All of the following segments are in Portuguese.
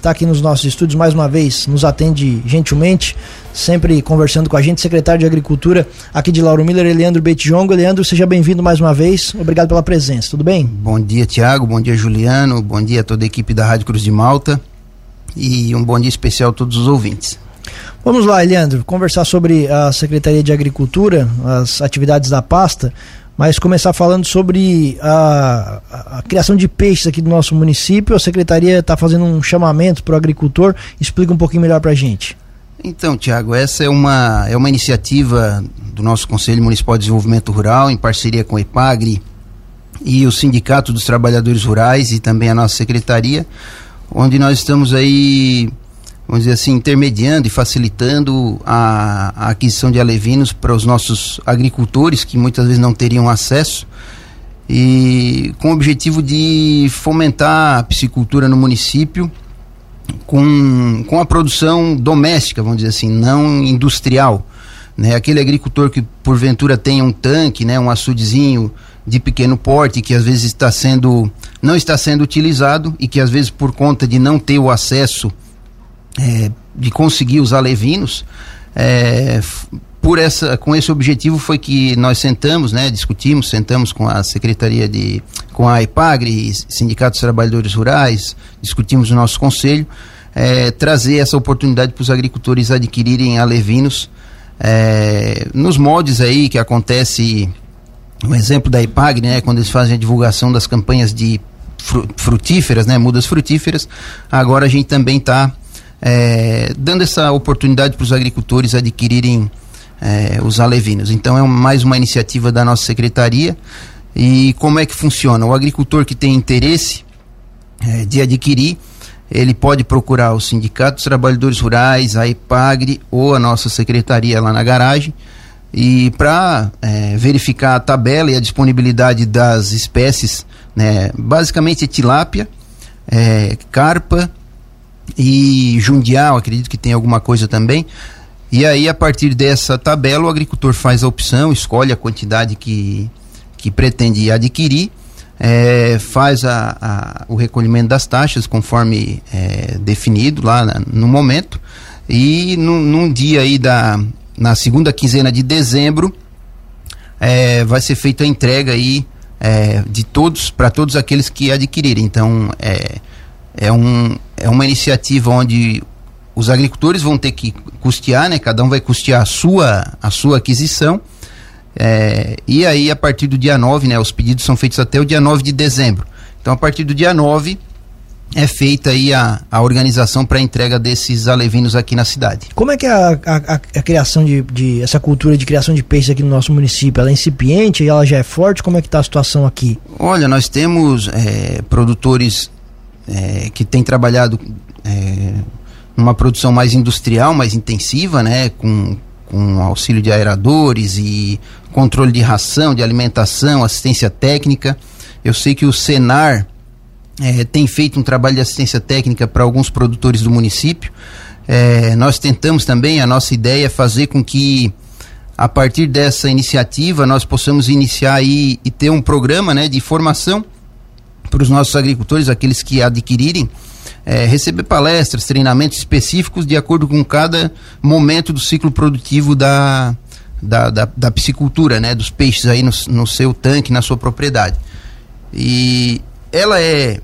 Está aqui nos nossos estúdios mais uma vez, nos atende gentilmente, sempre conversando com a gente, secretário de Agricultura aqui de Lauro Miller, Leandro Betjongo. Leandro, seja bem-vindo mais uma vez, obrigado pela presença, tudo bem? Bom dia, Tiago, bom dia, Juliano, bom dia a toda a equipe da Rádio Cruz de Malta e um bom dia especial a todos os ouvintes. Vamos lá, Leandro, conversar sobre a Secretaria de Agricultura, as atividades da pasta mas começar falando sobre a, a, a, criação de peixes aqui do nosso município. A secretaria está fazendo um chamamento para o agricultor. Explica um pouquinho melhor para a gente. Então, Tiago, essa é uma, é uma iniciativa do nosso Conselho Municipal de Desenvolvimento Rural, em parceria com a EPAGRE e o Sindicato dos Trabalhadores Rurais e também a nossa secretaria, onde nós estamos aí vamos dizer assim, intermediando e facilitando a, a aquisição de alevinos para os nossos agricultores que muitas vezes não teriam acesso e com o objetivo de fomentar a piscicultura no município com, com a produção doméstica, vamos dizer assim, não industrial. Né? Aquele agricultor que porventura tem um tanque, né, um açudezinho de pequeno porte que às vezes está sendo não está sendo utilizado e que às vezes por conta de não ter o acesso é, de conseguir os alevinos, é, por essa, com esse objetivo foi que nós sentamos, né, discutimos, sentamos com a Secretaria de, com a IPAGRE, Sindicato dos Trabalhadores Rurais, discutimos o nosso conselho, é, trazer essa oportunidade para os agricultores adquirirem alevinos é, nos moldes aí que acontece, um exemplo da IPAGRE, né, quando eles fazem a divulgação das campanhas de frutíferas, né, mudas frutíferas, agora a gente também está é, dando essa oportunidade para os agricultores adquirirem é, os alevinos. Então é mais uma iniciativa da nossa secretaria. E como é que funciona? O agricultor que tem interesse é, de adquirir, ele pode procurar o Sindicato dos Trabalhadores Rurais, a EPAGRE ou a nossa secretaria lá na garagem. E para é, verificar a tabela e a disponibilidade das espécies, né, basicamente tilápia, é, carpa e Jundial, acredito que tem alguma coisa também. E aí, a partir dessa tabela, o agricultor faz a opção, escolhe a quantidade que, que pretende adquirir, é, faz a, a, o recolhimento das taxas conforme é, definido lá no momento, e no, num dia aí da, na segunda quinzena de dezembro, é, vai ser feita a entrega aí é, de todos, para todos aqueles que adquirirem. Então, é, é, um, é uma iniciativa onde os agricultores vão ter que custear, né? Cada um vai custear a sua, a sua aquisição. É, e aí, a partir do dia 9, né? Os pedidos são feitos até o dia 9 de dezembro. Então, a partir do dia 9, é feita aí a, a organização para a entrega desses alevinos aqui na cidade. Como é que é a, a, a criação de, de, essa cultura de criação de peixes aqui no nosso município? Ela é incipiente, ela já é forte? Como é que está a situação aqui? Olha, nós temos é, produtores é, que tem trabalhado é, numa produção mais industrial, mais intensiva, né, com, com auxílio de aeradores e controle de ração, de alimentação, assistência técnica. Eu sei que o Senar é, tem feito um trabalho de assistência técnica para alguns produtores do município. É, nós tentamos também, a nossa ideia é fazer com que a partir dessa iniciativa nós possamos iniciar e, e ter um programa né, de formação para os nossos agricultores, aqueles que adquirirem, é, receber palestras, treinamentos específicos de acordo com cada momento do ciclo produtivo da, da, da, da piscicultura, né, dos peixes aí no, no seu tanque, na sua propriedade. E ela é,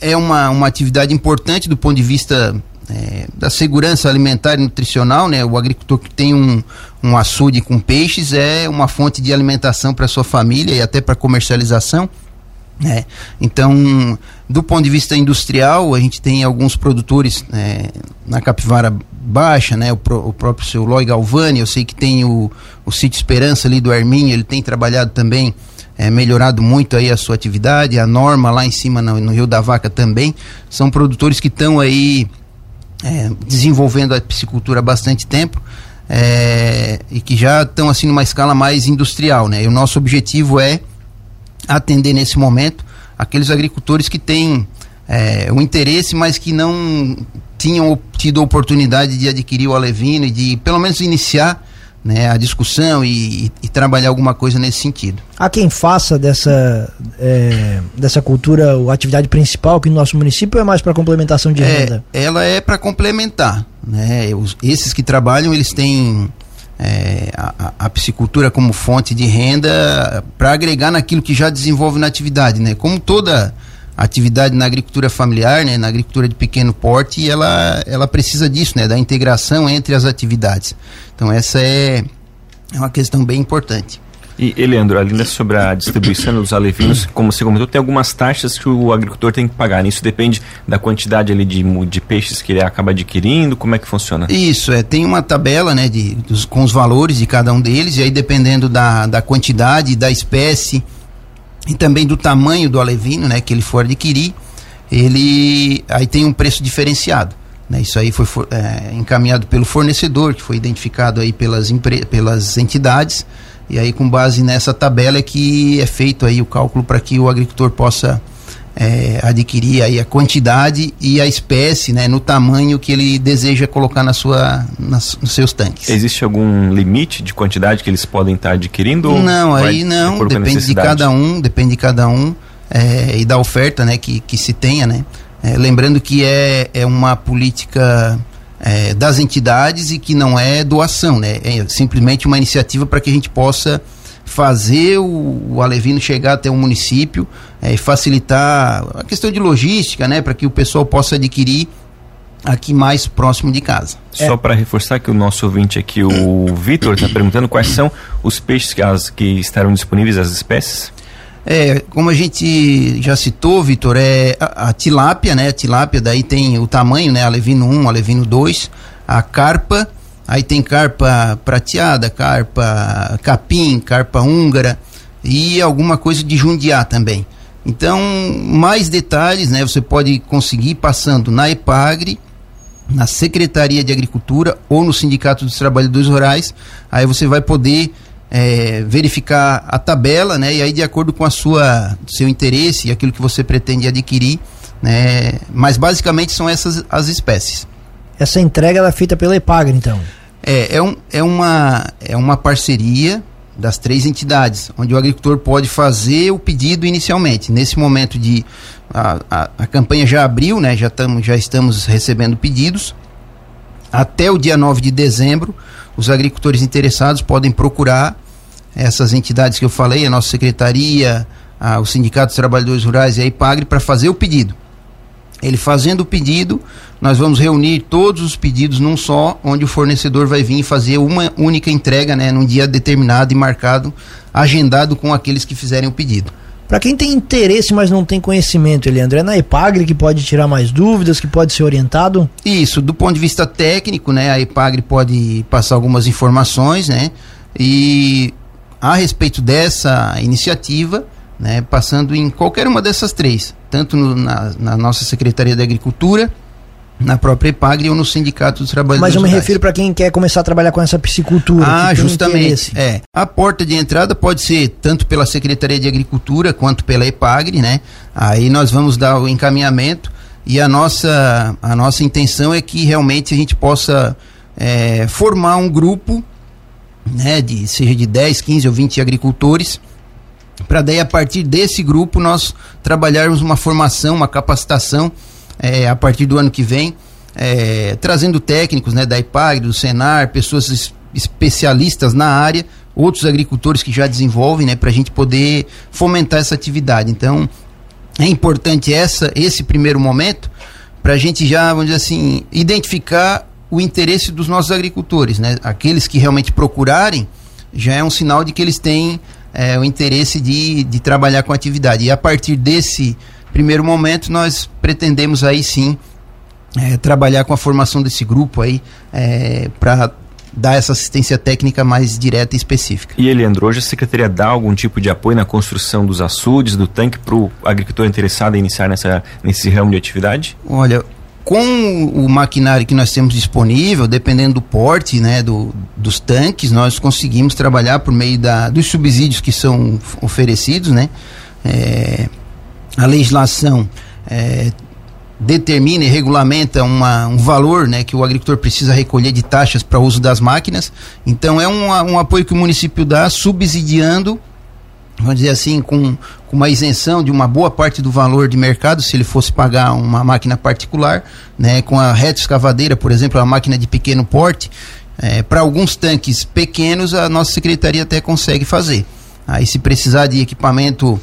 é uma, uma atividade importante do ponto de vista é, da segurança alimentar e nutricional, né? O agricultor que tem um, um açude com peixes é uma fonte de alimentação para sua família e até para comercialização. É, então, do ponto de vista industrial, a gente tem alguns produtores é, na Capivara Baixa, né, o, pro, o, próprio seu Loi Galvani, eu sei que tem o, o Sítio Esperança ali do Arminho, ele tem trabalhado também, é, melhorado muito aí a sua atividade, a Norma lá em cima no, no Rio da Vaca também, são produtores que estão aí é, desenvolvendo a piscicultura há bastante tempo, é, e que já estão assim numa escala mais industrial, né, e o nosso objetivo é atender nesse momento aqueles agricultores que têm é, o interesse, mas que não tinham tido a oportunidade de adquirir o alevino e de pelo menos iniciar né, a discussão e, e, trabalhar alguma coisa nesse sentido. Há quem faça dessa, é, dessa cultura a atividade principal que no nosso município é mais para complementação de é, renda? Ela é para complementar. Né? Os, esses que trabalham, eles têm é, a, a, piscicultura como fonte de renda para agregar naquilo que já desenvolve na atividade. Né? Como toda atividade na agricultura familiar, né, na agricultura de pequeno porte, ela, ela precisa disso, né, da integração entre as atividades. Então essa é, é uma questão bem importante. E, Leandro, ainda sobre a distribuição dos alevinos, como você comentou, tem algumas taxas que o agricultor tem que pagar. Né? Isso depende da quantidade ali de, de peixes que ele acaba adquirindo. Como é que funciona? Isso, é, tem uma tabela né, de, dos, com os valores de cada um deles, e aí dependendo da, da quantidade, da espécie, e também do tamanho do alevino, né, que ele for adquirir, ele aí tem um preço diferenciado. Né? Isso aí foi é, encaminhado pelo fornecedor, que foi identificado aí pelas, pelas entidades, e aí com base nessa tabela é que é feito aí o cálculo para que o agricultor possa é, adquirir aí a quantidade e a espécie, né, no tamanho que ele deseja colocar na sua, nas, nos seus tanques. Existe algum limite de quantidade que eles podem estar adquirindo? Não, aí não, depende de cada um, depende de cada um é, e da oferta, né, que, que se tenha, né. É, lembrando que é, é uma política é, das entidades e que não é doação, né, é simplesmente uma iniciativa para que a gente possa fazer o, o alevino chegar até o município é, e facilitar a questão de logística, né, para que o pessoal possa adquirir aqui mais próximo de casa. Só é. para reforçar que o nosso ouvinte aqui, o Vitor, está perguntando quais são os peixes que, as, que estarão disponíveis, as espécies? É, como a gente já citou, Vitor, é a, a, tilápia, né? A tilápia daí tem o tamanho, né? Alevino 1, alevino 2, a carpa, Aí tem carpa prateada, carpa capim, carpa húngara e alguma coisa de jundiá também. Então, mais detalhes, né, você pode conseguir passando na EPAGRE, na Secretaria de Agricultura ou no Sindicato dos Trabalhadores Rurais. Aí você vai poder é, verificar a tabela, né, e aí de acordo com a sua seu interesse e aquilo que você pretende adquirir, né, mas basicamente são essas as espécies. Essa entrega é feita pela EPAGRE, então? É, é, um, é, uma, é uma parceria das três entidades, onde o agricultor pode fazer o pedido inicialmente. Nesse momento de. A, a, a campanha já abriu, né? Já, tamo, já estamos recebendo pedidos. Até o dia 9 de dezembro, os agricultores interessados podem procurar essas entidades que eu falei, a nossa secretaria, a, o Sindicato dos Trabalhadores Rurais e a IPAGRE, para fazer o pedido. Ele fazendo o pedido, nós vamos reunir todos os pedidos num só, onde o fornecedor vai vir fazer uma única entrega, né, num dia determinado e marcado, agendado com aqueles que fizerem o pedido. Para quem tem interesse, mas não tem conhecimento, Eliandro, é na EPAGRE que pode tirar mais dúvidas, que pode ser orientado? Isso, do ponto de vista técnico, né, a EPAGRE pode passar algumas informações, né, e a respeito dessa iniciativa, né, passando em qualquer uma dessas três, tanto no, na, na, nossa Secretaria da Agricultura, na própria EPAGRE ou no Sindicato dos Trabalhadores Mas eu me refiro para quem quer começar a trabalhar com essa piscicultura. Ah, justamente. É. A porta de entrada pode ser tanto pela Secretaria de Agricultura quanto pela EPAGRE, né? Aí nós vamos dar o encaminhamento e a nossa, a nossa intenção é que realmente a gente possa é, formar um grupo, né, de, seja de 10, 15 ou 20 agricultores, para daí a partir desse grupo nós trabalharmos uma formação, uma capacitação é, a partir do ano que vem, é, trazendo técnicos né, da IPAG, do Senar, pessoas es especialistas na área, outros agricultores que já desenvolvem, né, para a gente poder fomentar essa atividade. Então, é importante essa, esse primeiro momento para a gente já, vamos dizer assim, identificar o interesse dos nossos agricultores, né? Aqueles que realmente procurarem, já é um sinal de que eles têm é, o interesse de, de trabalhar com a atividade. E a partir desse primeiro momento, nós pretendemos aí sim é, trabalhar com a formação desse grupo aí é, para dar essa assistência técnica mais direta e específica. E Eliandro, hoje a Secretaria dá algum tipo de apoio na construção dos açudes, do tanque para o agricultor interessado em iniciar nessa, nesse ramo de atividade? Olha, com o maquinário que nós temos disponível, dependendo do porte né, do, dos tanques, nós conseguimos trabalhar por meio da, dos subsídios que são oferecidos. Né? É, a legislação é, determina e regulamenta uma, um valor né, que o agricultor precisa recolher de taxas para uso das máquinas. Então é um, um apoio que o município dá subsidiando, vamos dizer assim, com, com uma isenção de uma boa parte do valor de mercado, se ele fosse pagar uma máquina particular, né, com a reta escavadeira, por exemplo, uma máquina de pequeno porte, é, para alguns tanques pequenos a nossa secretaria até consegue fazer. Aí se precisar de equipamento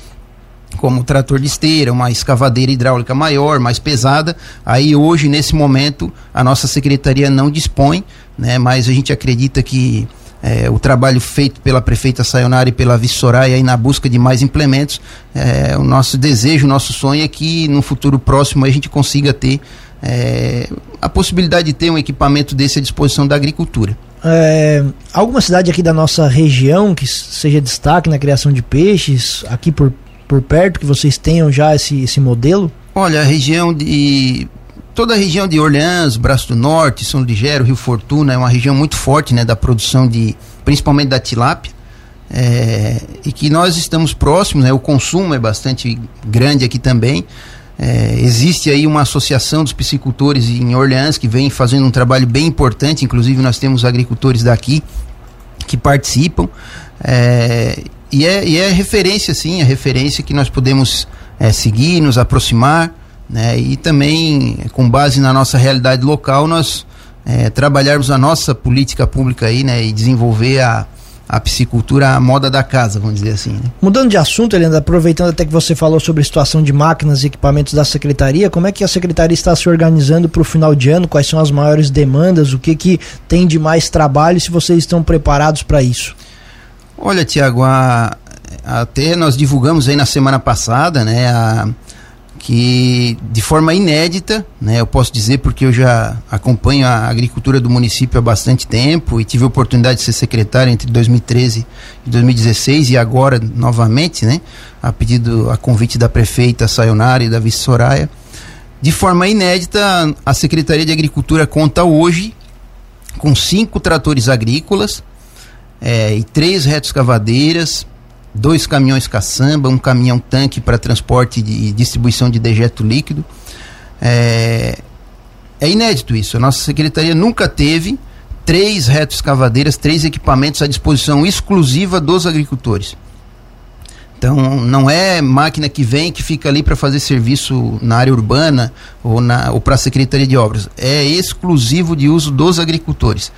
como trator de esteira, uma escavadeira hidráulica maior, mais pesada. Aí hoje, nesse momento, a nossa secretaria não dispõe, né? Mas a gente acredita que é, o trabalho feito pela prefeita Sayonara e pela vice Soraya aí na busca de mais implementos, é, o nosso desejo, o nosso sonho é que no futuro próximo a gente consiga ter é, a possibilidade de ter um equipamento desse à disposição da agricultura. É, alguma cidade aqui da nossa região que seja destaque na criação de peixes, aqui por por perto que vocês tenham já esse, esse modelo? Olha, a região de toda a região de Orleans, Braço do Norte, São Ligério, Rio Fortuna é uma região muito forte, né, da produção de, principalmente da tilápia, é, e que nós estamos próximos, né, o consumo é bastante grande aqui também. É, existe aí uma associação dos piscicultores em Orleans que vem fazendo um trabalho bem importante, inclusive nós temos agricultores daqui que participam. É, e é, e é referência, sim, é referência que nós podemos é, seguir, nos aproximar, né? E também, com base na nossa realidade local, nós é, trabalharmos a nossa política pública aí, né? E desenvolver a, a piscicultura a moda da casa, vamos dizer assim. Né? Mudando de assunto, Helena, aproveitando até que você falou sobre a situação de máquinas e equipamentos da secretaria, como é que a secretaria está se organizando para o final de ano? Quais são as maiores demandas? O que, que tem de mais trabalho? Se vocês estão preparados para isso? Olha, Tiago, até nós divulgamos aí na semana passada, né, a, que de forma inédita, né, eu posso dizer porque eu já acompanho a agricultura do município há bastante tempo e tive a oportunidade de ser secretário entre 2013 e 2016 e agora novamente, né, a pedido, a convite da prefeita Sayonara e da vice Soraya. De forma inédita, a Secretaria de Agricultura conta hoje com cinco tratores agrícolas, é, e três retroescavadeiras, dois caminhões caçamba, um caminhão tanque para transporte e distribuição de dejeto líquido. É, é inédito isso. A nossa secretaria nunca teve três retroescavadeiras, três equipamentos à disposição exclusiva dos agricultores. Então, não é máquina que vem que fica ali para fazer serviço na área urbana ou, ou para a Secretaria de Obras. É exclusivo de uso dos agricultores.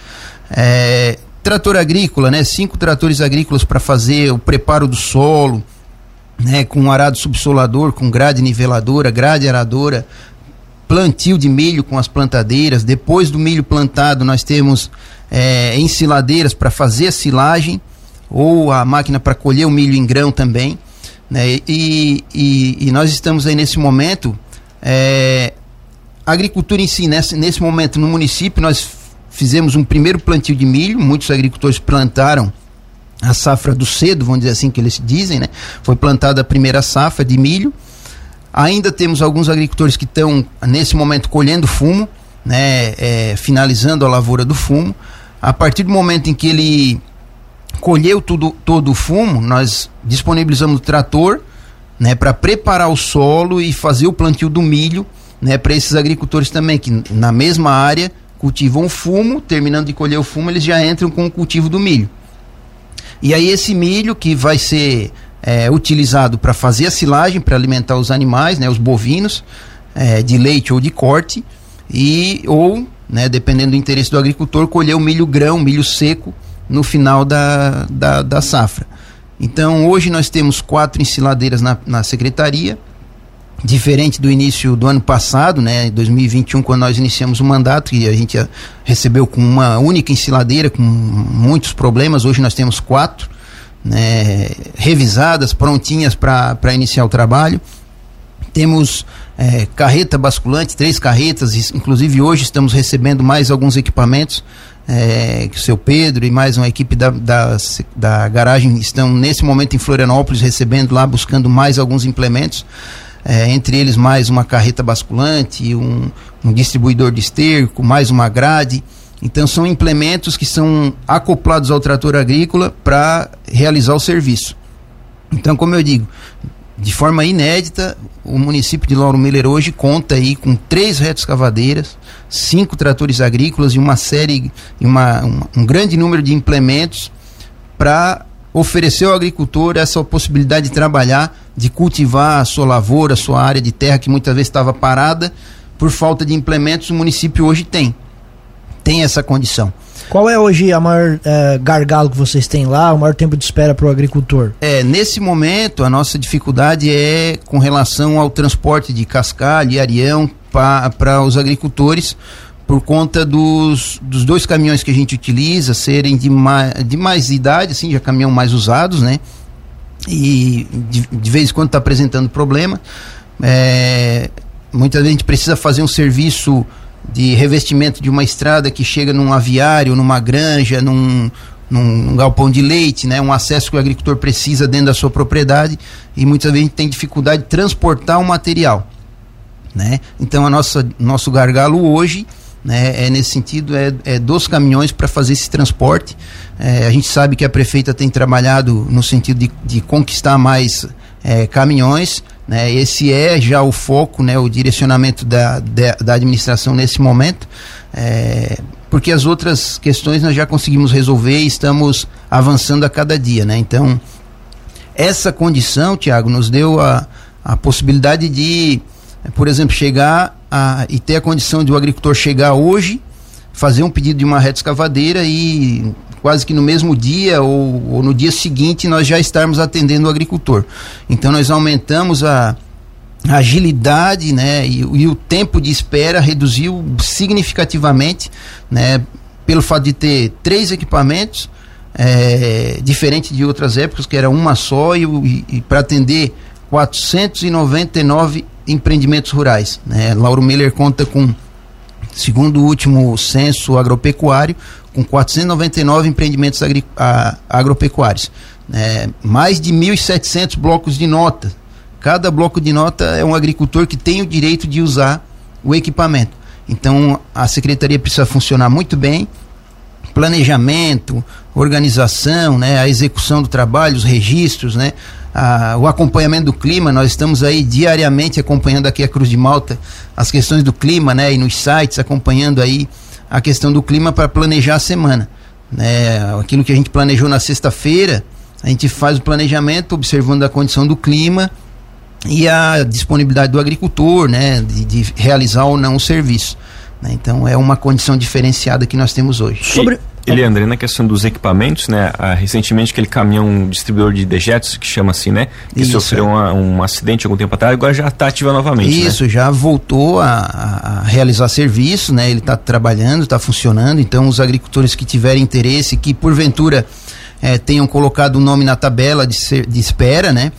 É, trator agrícola, né? Cinco tratores agrícolas para fazer o preparo do solo, né? Com arado subsolador, com grade niveladora, grade aradora, plantio de milho com as plantadeiras. Depois do milho plantado, nós temos é, ensiladeiras para fazer a silagem ou a máquina para colher o milho em grão também. Né? E, e, e nós estamos aí nesse momento. É, agricultura em si, nesse, nesse momento no município, nós fizemos um primeiro plantio de milho, muitos agricultores plantaram a safra do cedo, vamos dizer assim que eles dizem, né? Foi plantada a primeira safra de milho. Ainda temos alguns agricultores que estão nesse momento colhendo fumo, né? É, finalizando a lavoura do fumo. A partir do momento em que ele colheu tudo, todo o fumo, nós disponibilizamos o trator, né? Para preparar o solo e fazer o plantio do milho, né? Para esses agricultores também que na mesma área cultivam fumo, terminando de colher o fumo, eles já entram com o cultivo do milho. E aí esse milho que vai ser é, utilizado para fazer a silagem, para alimentar os animais, né, os bovinos, é, de leite ou de corte, e ou, né, dependendo do interesse do agricultor, colher o milho grão, milho seco, no final da, da, da safra. Então hoje nós temos quatro ensiladeiras na, na secretaria, diferente do início do ano passado, né, 2021, quando nós iniciamos o mandato, e a gente recebeu com uma única ensiladeira, com muitos problemas, hoje nós temos quatro, né, revisadas, prontinhas para iniciar o trabalho. Temos é, carreta basculante, três carretas, inclusive hoje estamos recebendo mais alguns equipamentos, é, que o seu Pedro e mais uma equipe da, da, da garagem estão nesse momento em Florianópolis recebendo lá, buscando mais alguns implementos é, entre eles mais uma carreta basculante, um, um distribuidor de esterco, mais uma grade. Então são implementos que são acoplados ao trator agrícola para realizar o serviço. Então, como eu digo, de forma inédita, o município de Lauro Miller hoje conta aí com três retroescavadeiras, cinco tratores agrícolas e uma série, uma, uma um grande número de implementos para oferecer ao agricultor essa possibilidade de trabalhar, de cultivar a sua lavoura, a sua área de terra que muitas vezes estava parada por falta de implementos, o município hoje tem. Tem essa condição. Qual é hoje a maior é, gargalo que vocês têm lá, o maior tempo de espera para o agricultor? É, nesse momento a nossa dificuldade é com relação ao transporte de cascalho e arião para os agricultores, por conta dos, dos dois caminhões que a gente utiliza serem de mais, de mais idade, assim, já caminhão mais usados, né? E de, de vez em quando está apresentando problema. É, muitas vezes a gente precisa fazer um serviço de revestimento de uma estrada que chega num aviário, numa granja, num, num galpão de leite, né? Um acesso que o agricultor precisa dentro da sua propriedade e muitas vezes tem dificuldade de transportar o material, né? Então a nossa nosso gargalo hoje né, é nesse sentido é, é dos caminhões para fazer esse transporte. É, a gente sabe que a prefeita tem trabalhado no sentido de, de conquistar mais é, caminhões. Né? Esse é já o foco, né, o direcionamento da, da, da administração nesse momento, é, porque as outras questões nós já conseguimos resolver e estamos avançando a cada dia. Né? Então, essa condição, Tiago, nos deu a, a possibilidade de, por exemplo, chegar a, e ter a condição de o agricultor chegar hoje, fazer um pedido de uma reta escavadeira e quase que no mesmo dia ou, ou no dia seguinte nós já estarmos atendendo o agricultor. Então nós aumentamos a, a agilidade né, e, e, o tempo de espera reduziu significativamente, né, pelo fato de ter três equipamentos, é, diferente de outras épocas, que era uma só, e, e, e para atender 499 empreendimentos rurais. Né? Lauro Miller conta com, segundo o último censo agropecuário, com 499 empreendimentos agri, a, agropecuários. É, mais de 1.700 blocos de nota. Cada bloco de nota é um agricultor que tem o direito de usar o equipamento. Então a secretaria precisa funcionar muito bem, planejamento, organização, né, a execução do trabalho, os registros, né, a, o acompanhamento do clima. Nós estamos aí diariamente acompanhando aqui a Cruz de Malta as questões do clima, né, e nos sites acompanhando aí a questão do clima para planejar a semana. Né? Aquilo que a gente planejou na sexta-feira, a gente faz o planejamento observando a condição do clima e a disponibilidade do agricultor, né, de, de realizar ou não o serviço. Né? Então é uma condição diferenciada que nós temos hoje. Sobre Eliandro, na questão dos equipamentos, né? Ah, recentemente aquele caminhão distribuidor de dejetos, que chama assim, né? Que Isso, sofreu é. uma, um acidente algum tempo atrás, agora já está ativa novamente. Né? Isso, né? já voltou a, a, realizar serviço, né? Ele está trabalhando, está funcionando. Então, os agricultores que tiverem interesse, que porventura é, tenham colocado o nome na tabela de, ser, de espera, né?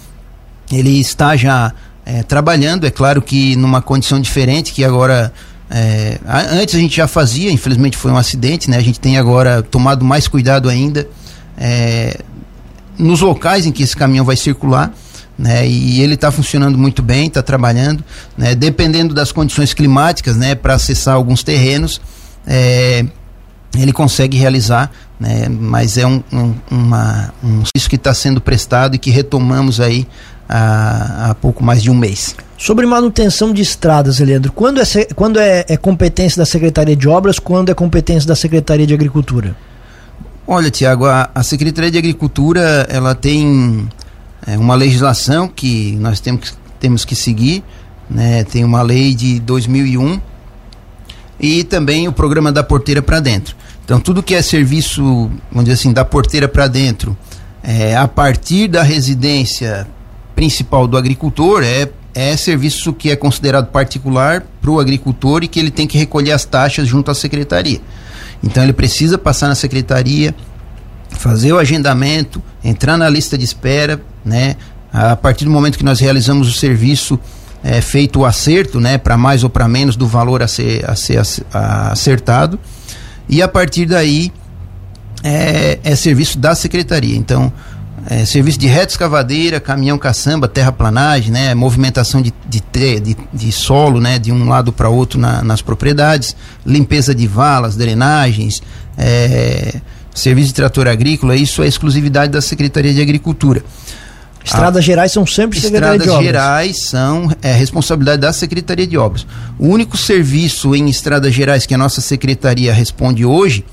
Ele está já é, trabalhando, é claro que numa condição diferente, que agora é, antes a gente já fazia, infelizmente foi um acidente, né? A gente tem agora tomado mais cuidado ainda é, nos locais em que esse caminhão vai circular. Né, e ele está funcionando muito bem, está trabalhando, né, dependendo das condições climáticas, né, para acessar alguns terrenos, é, ele consegue realizar, né, mas é um, um, uma, um serviço que está sendo prestado e que retomamos aí há, há pouco mais de um mês. Sobre manutenção de estradas, Leandro, quando, é, quando é, é, competência da Secretaria de Obras, quando é competência da Secretaria de Agricultura? Olha, Tiago, a, a, Secretaria de Agricultura ela tem é, uma legislação que nós temos, temos que seguir, né? tem uma lei de 2001 e também o programa da porteira para dentro. Então, tudo que é serviço, vamos dizer assim, da porteira para dentro, é, a partir da residência principal do agricultor é, é serviço que é considerado particular para o agricultor e que ele tem que recolher as taxas junto à secretaria. Então ele precisa passar na secretaria, fazer o agendamento, entrar na lista de espera, né? A partir do momento que nós realizamos o serviço, é feito o acerto, né, para mais ou para menos do valor a ser, a ser acertado, e a partir daí é, é serviço da secretaria. Então, é, serviço de reta escavadeira, caminhão caçamba, terraplanagem, né, movimentação de, de, de, de solo né, de um lado para outro na, nas propriedades, limpeza de valas, drenagens, é, serviço de trator agrícola, isso é exclusividade da Secretaria de Agricultura. Estradas a, Gerais são sempre Secretaria de Obras? Estradas Gerais são é, responsabilidade da Secretaria de Obras. O único serviço em Estradas Gerais que a nossa Secretaria responde hoje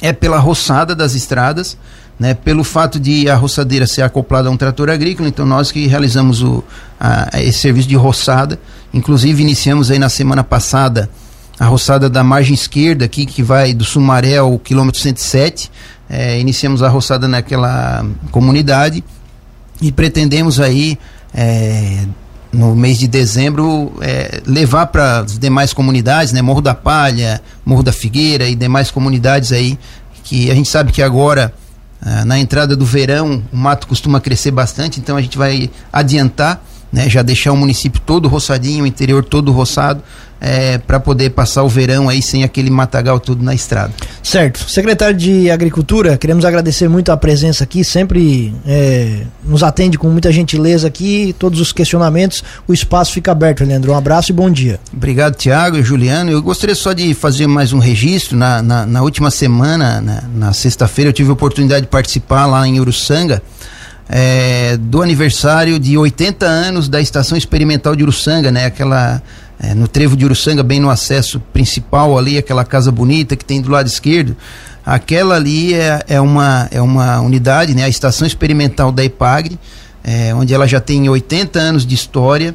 é pela roçada das estradas, né, pelo fato de a roçadeira ser acoplada a um trator agrícola, então nós que realizamos o, a, esse serviço de roçada, inclusive iniciamos aí na semana passada a roçada da margem esquerda aqui, que vai do Sumaré ao quilômetro 107, é, iniciamos a roçada naquela comunidade e pretendemos aí é, no mês de dezembro é, levar para as demais comunidades, né, Morro da Palha, Morro da Figueira e demais comunidades aí que a gente sabe que agora ah, na entrada do verão o mato costuma crescer bastante, então a gente vai adiantar, né, já deixar o município todo roçadinho, o interior todo roçado, é, para poder passar o verão aí sem aquele matagal todo na estrada. Certo. Secretário de Agricultura, queremos agradecer muito a presença aqui, sempre é, nos atende com muita gentileza aqui, todos os questionamentos, o espaço fica aberto, Leandro. Um abraço e bom dia. Obrigado, Tiago e Juliano. Eu gostaria só de fazer mais um registro. Na, na, na última semana, na, na sexta-feira, eu tive a oportunidade de participar lá em Uruçanga. É, do aniversário de 80 anos da Estação Experimental de Uruçanga, né? Aquela é, no trevo de Uruçanga, bem no acesso principal ali, aquela casa bonita que tem do lado esquerdo, aquela ali é, é, uma, é uma unidade, né, a estação experimental da EPAGRE, é, onde ela já tem 80 anos de história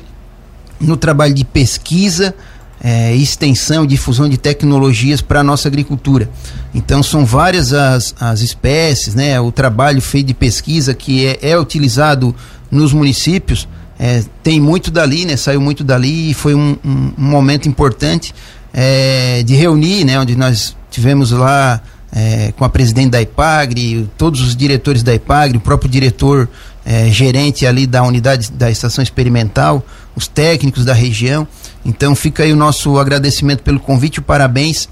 no trabalho de pesquisa, é, extensão e difusão de tecnologias para a nossa agricultura. Então são várias as, as espécies, né, o trabalho feito de pesquisa que é, é utilizado nos municípios é, tem muito dali, né? Saiu muito dali e foi um, um, um momento importante é, de reunir, né? Onde nós tivemos lá é, com a presidente da IPAGRE, todos os diretores da IPAGRE, o próprio diretor é, gerente ali da unidade da estação experimental, os técnicos da região. Então fica aí o nosso agradecimento pelo convite, parabéns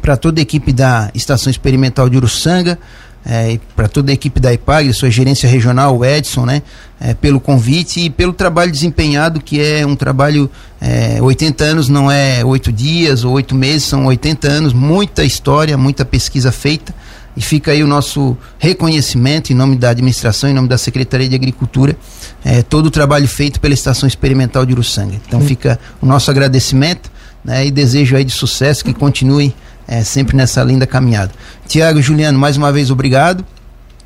para toda a equipe da estação experimental de Uruçanga, é, para toda a equipe da IPAG, sua gerência regional, o Edson, né, é, pelo convite e pelo trabalho desempenhado, que é um trabalho, é, 80 anos não é oito dias ou oito meses, são 80 anos, muita história, muita pesquisa feita. E fica aí o nosso reconhecimento em nome da administração, em nome da Secretaria de Agricultura, é, todo o trabalho feito pela Estação Experimental de Uruçanga. Então fica o nosso agradecimento né, e desejo aí de sucesso que continue é, sempre nessa linda caminhada. Tiago e Juliano, mais uma vez obrigado.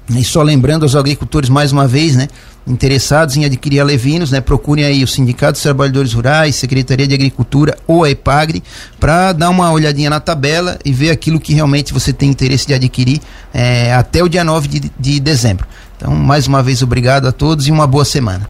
E só lembrando aos agricultores mais uma vez, né, interessados em adquirir alevinos, né, procurem aí o Sindicato dos Trabalhadores Rurais, Secretaria de Agricultura ou a EPAGRE para dar uma olhadinha na tabela e ver aquilo que realmente você tem interesse de adquirir é, até o dia 9 de, de dezembro. Então, mais uma vez, obrigado a todos e uma boa semana.